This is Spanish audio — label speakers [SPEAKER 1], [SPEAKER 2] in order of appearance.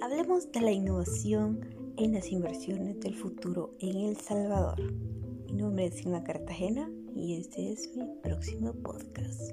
[SPEAKER 1] hablemos de la innovación en las inversiones del futuro en El Salvador. Mi nombre es Sina Cartagena y este es mi próximo podcast.